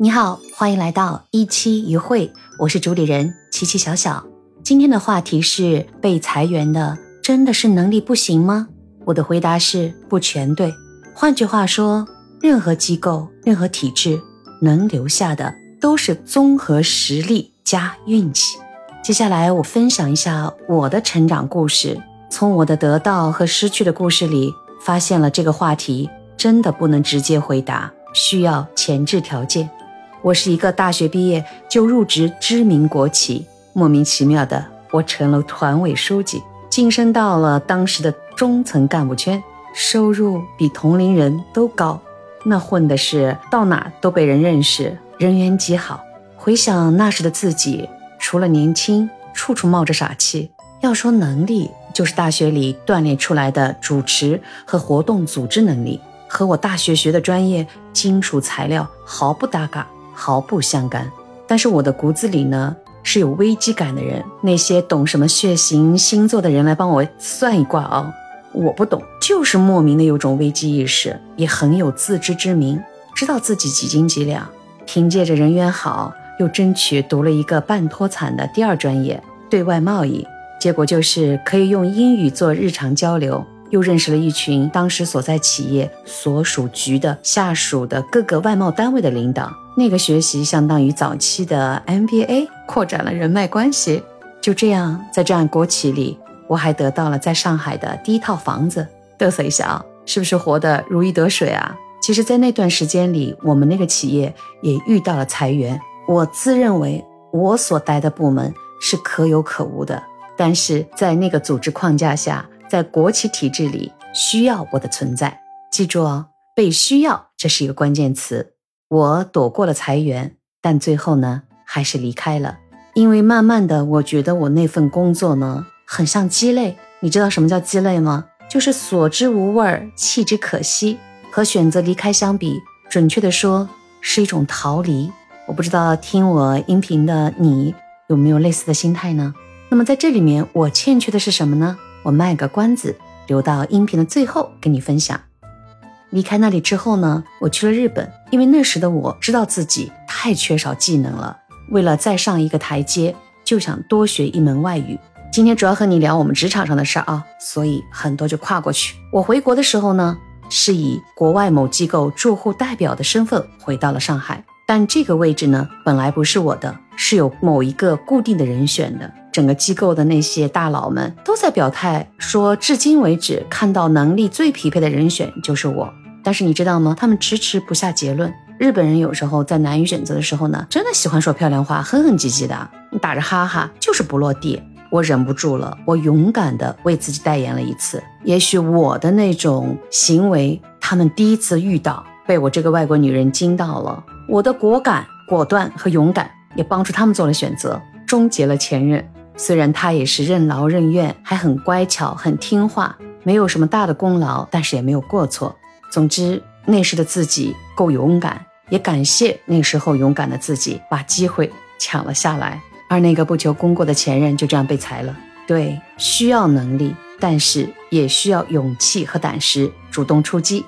你好，欢迎来到一期一会，我是主理人琪琪小小。今天的话题是被裁员的真的是能力不行吗？我的回答是不全对。换句话说，任何机构、任何体制能留下的都是综合实力加运气。接下来我分享一下我的成长故事，从我的得到和失去的故事里，发现了这个话题真的不能直接回答，需要前置条件。我是一个大学毕业就入职知名国企，莫名其妙的我成了团委书记，晋升到了当时的中层干部圈，收入比同龄人都高，那混的是到哪都被人认识，人缘极好。回想那时的自己，除了年轻，处处冒着傻气。要说能力，就是大学里锻炼出来的主持和活动组织能力，和我大学学的专业金属材料毫不搭嘎。毫不相干，但是我的骨子里呢是有危机感的人。那些懂什么血型、星座的人来帮我算一卦啊，我不懂，就是莫名的有种危机意识，也很有自知之明，知道自己几斤几两。凭借着人缘好，又争取读了一个半脱产的第二专业——对外贸易，结果就是可以用英语做日常交流。又认识了一群当时所在企业所属局的下属的各个外贸单位的领导，那个学习相当于早期的 MBA，扩展了人脉关系。就这样，在这样国企里，我还得到了在上海的第一套房子。嘚瑟一下啊，是不是活得如鱼得水啊？其实，在那段时间里，我们那个企业也遇到了裁员。我自认为我所待的部门是可有可无的，但是在那个组织框架下。在国企体制里，需要我的存在。记住哦，被需要，这是一个关键词。我躲过了裁员，但最后呢，还是离开了。因为慢慢的，我觉得我那份工作呢，很像鸡肋。你知道什么叫鸡肋吗？就是所之无味，弃之可惜。和选择离开相比，准确的说，是一种逃离。我不知道听我音频的你有没有类似的心态呢？那么在这里面，我欠缺的是什么呢？我卖个关子，留到音频的最后跟你分享。离开那里之后呢，我去了日本，因为那时的我知道自己太缺少技能了，为了再上一个台阶，就想多学一门外语。今天主要和你聊我们职场上的事儿啊，所以很多就跨过去。我回国的时候呢，是以国外某机构驻沪代表的身份回到了上海，但这个位置呢，本来不是我的，是有某一个固定的人选的。整个机构的那些大佬们都在表态，说至今为止看到能力最匹配的人选就是我。但是你知道吗？他们迟迟不下结论。日本人有时候在难以选择的时候呢，真的喜欢说漂亮话，哼哼唧唧的，你打着哈哈就是不落地。我忍不住了，我勇敢的为自己代言了一次。也许我的那种行为，他们第一次遇到，被我这个外国女人惊到了。我的果敢、果断和勇敢，也帮助他们做了选择，终结了前任。虽然他也是任劳任怨，还很乖巧、很听话，没有什么大的功劳，但是也没有过错。总之，那时的自己够勇敢，也感谢那时候勇敢的自己把机会抢了下来。而那个不求功过的前任就这样被裁了。对，需要能力，但是也需要勇气和胆识，主动出击。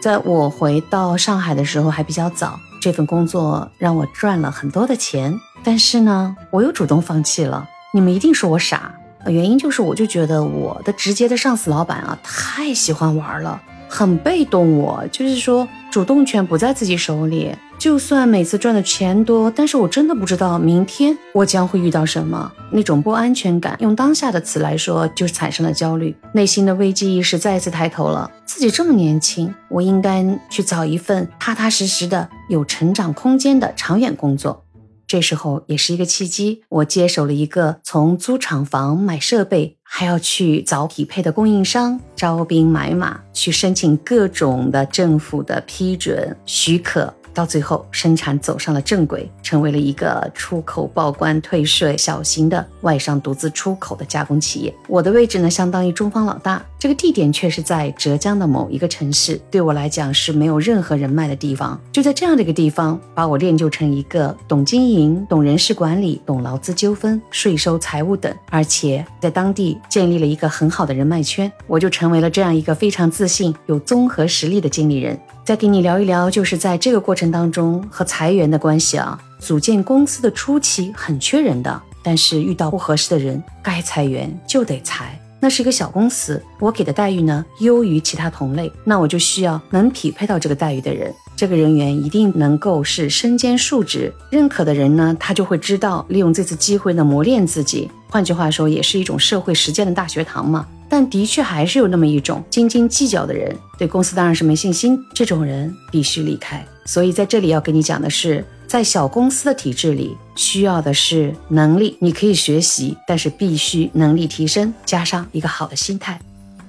在我回到上海的时候还比较早，这份工作让我赚了很多的钱，但是呢，我又主动放弃了。你们一定说我傻，原因就是我就觉得我的直接的上司老板啊太喜欢玩了，很被动。我就是说主动权不在自己手里，就算每次赚的钱多，但是我真的不知道明天我将会遇到什么，那种不安全感，用当下的词来说，就是产生了焦虑，内心的危机意识再次抬头了。自己这么年轻，我应该去找一份踏踏实实的、有成长空间的长远工作。这时候也是一个契机，我接手了一个从租厂房、买设备，还要去找匹配的供应商，招兵买马，去申请各种的政府的批准许可。到最后，生产走上了正轨，成为了一个出口报关退税、小型的外商独资出口的加工企业。我的位置呢，相当于中方老大。这个地点却是在浙江的某一个城市，对我来讲是没有任何人脉的地方。就在这样的一个地方，把我练就成一个懂经营、懂人事管理、懂劳资纠纷、税收、财务等，而且在当地建立了一个很好的人脉圈，我就成为了这样一个非常自信、有综合实力的经理人。再给你聊一聊，就是在这个过程当中和裁员的关系啊。组建公司的初期很缺人的，但是遇到不合适的人，该裁员就得裁。那是一个小公司，我给的待遇呢优于其他同类，那我就需要能匹配到这个待遇的人。这个人员一定能够是身兼数职，认可的人呢，他就会知道利用这次机会呢磨练自己。换句话说，也是一种社会实践的大学堂嘛。但的确还是有那么一种斤斤计较的人，对公司当然是没信心，这种人必须离开。所以在这里要跟你讲的是。在小公司的体制里，需要的是能力，你可以学习，但是必须能力提升，加上一个好的心态。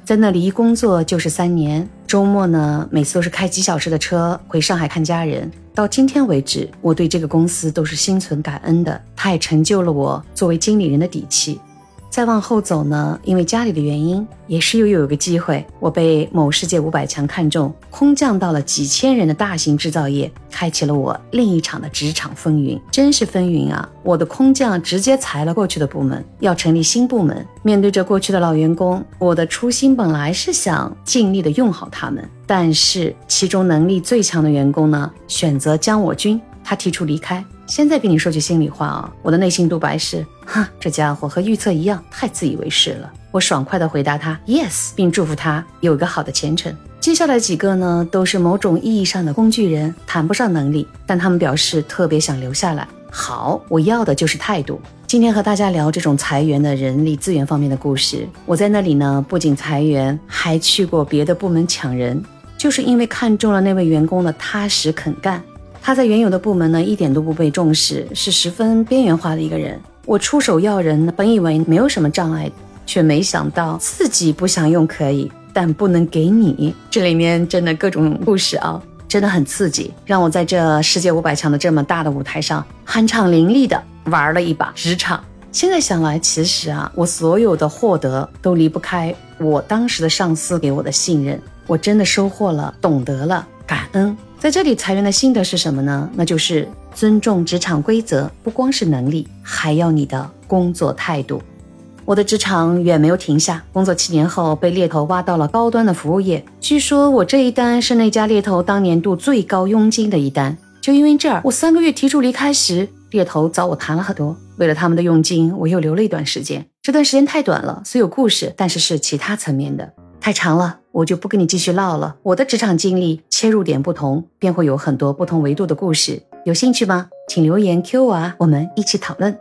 在那里一工作就是三年，周末呢，每次都是开几小时的车回上海看家人。到今天为止，我对这个公司都是心存感恩的，它也成就了我作为经理人的底气。再往后走呢，因为家里的原因，也是又有个机会，我被某世界五百强看中，空降到了几千人的大型制造业，开启了我另一场的职场风云。真是风云啊！我的空降直接裁了过去的部门，要成立新部门。面对着过去的老员工，我的初心本来是想尽力的用好他们，但是其中能力最强的员工呢，选择将我军，他提出离开。现在跟你说句心里话啊，我的内心独白是：哼，这家伙和预测一样，太自以为是了。我爽快地回答他 yes，并祝福他有一个好的前程。接下来几个呢，都是某种意义上的工具人，谈不上能力，但他们表示特别想留下来。好，我要的就是态度。今天和大家聊这种裁员的人力资源方面的故事。我在那里呢，不仅裁员，还去过别的部门抢人，就是因为看中了那位员工的踏实肯干。他在原有的部门呢，一点都不被重视，是十分边缘化的一个人。我出手要人，本以为没有什么障碍，却没想到自己不想用可以，但不能给你。这里面真的各种故事啊，真的很刺激，让我在这世界五百强的这么大的舞台上酣畅淋漓的玩了一把职场。现在想来，其实啊，我所有的获得都离不开我当时的上司给我的信任。我真的收获了，懂得了感恩。在这里裁员的心得是什么呢？那就是尊重职场规则，不光是能力，还要你的工作态度。我的职场远没有停下，工作七年后被猎头挖到了高端的服务业。据说我这一单是那家猎头当年度最高佣金的一单。就因为这儿，我三个月提出离开时，猎头找我谈了很多。为了他们的佣金，我又留了一段时间。这段时间太短了，虽有故事，但是是其他层面的。太长了，我就不跟你继续唠了。我的职场经历切入点不同，便会有很多不同维度的故事。有兴趣吗？请留言 Q 我啊，我们一起讨论。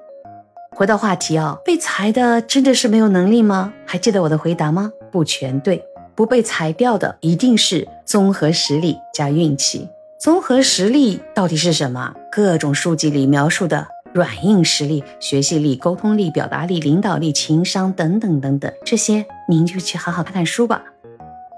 回到话题啊，被裁的真的是没有能力吗？还记得我的回答吗？不全对，不被裁掉的一定是综合实力加运气。综合实力到底是什么？各种书籍里描述的。软硬实力、学习力、沟通力、表达力、领导力、情商等等等等，这些您就去好好看看书吧。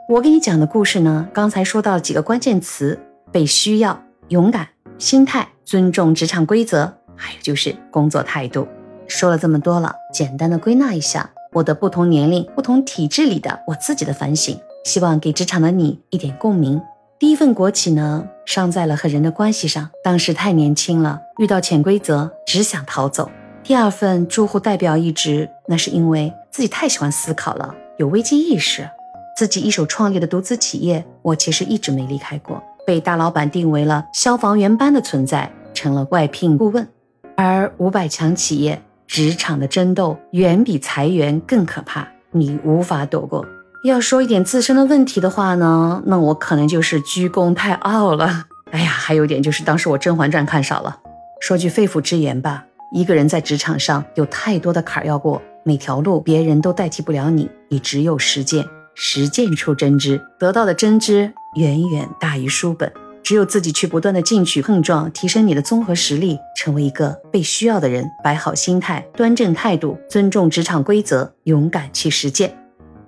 我给你讲的故事呢，刚才说到了几个关键词：被需要、勇敢、心态、尊重职场规则，还有就是工作态度。说了这么多了，简单的归纳一下我的不同年龄、不同体制里的我自己的反省，希望给职场的你一点共鸣。第一份国企呢，伤在了和人的关系上。当时太年轻了，遇到潜规则，只想逃走。第二份住户代表一职，那是因为自己太喜欢思考了，有危机意识。自己一手创立的独资企业，我其实一直没离开过。被大老板定为了消防员般的存在，成了外聘顾问。而五百强企业职场的争斗，远比裁员更可怕，你无法躲过。要说一点自身的问题的话呢，那我可能就是居功太傲了。哎呀，还有一点就是当时我《甄嬛传》看少了。说句肺腑之言吧，一个人在职场上有太多的坎要过，每条路别人都代替不了你，你只有实践，实践出真知，得到的真知远远大于书本。只有自己去不断的进取碰撞，提升你的综合实力，成为一个被需要的人，摆好心态，端正态度，尊重职场规则，勇敢去实践。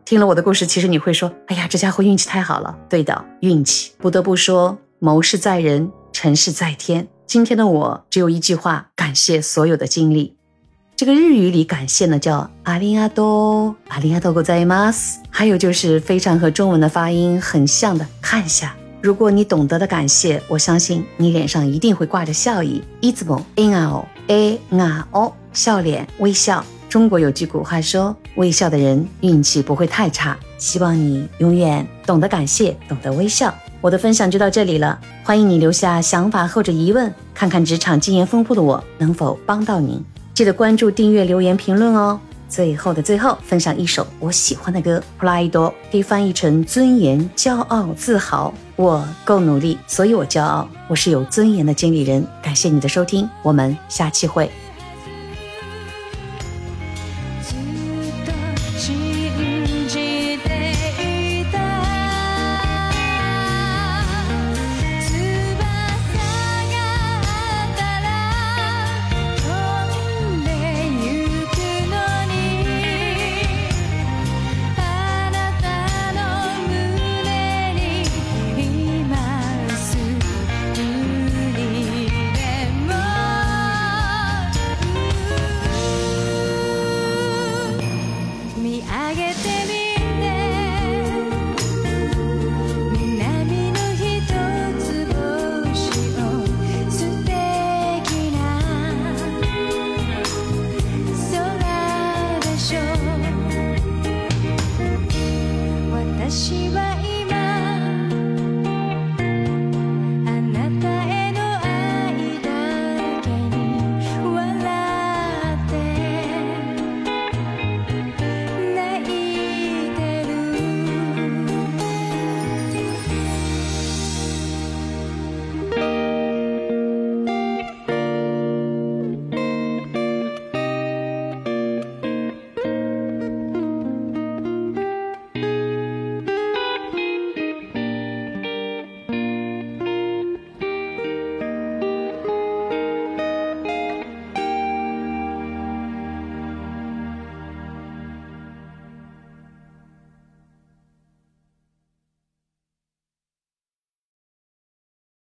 听了我的故事，其实你会说：“哎呀，这家伙运气太好了。”对的，运气。不得不说，谋事在人，成事在天。今天的我只有一句话：感谢所有的经历。这个日语里感谢呢叫阿里阿多，阿里阿多ございます。还有就是非常和中文的发音很像的，看一下。如果你懂得的感谢，我相信你脸上一定会挂着笑意。いつも笑顔、笑顔、笑脸、微笑。中国有句古话说：“微笑的人运气不会太差。”希望你永远懂得感谢，懂得微笑。 我的分享就到这里了，欢迎你留下想法或者疑问，看看职场经验丰富的我能否帮到您。 记得关注、订阅、留言、评论哦。最后的最后，分享一首我喜欢的歌《Pride》，可以翻译成尊严、骄傲、自豪。我够努力，所以我骄傲。我是有尊严的经理人。感谢你的收听，我们下期会。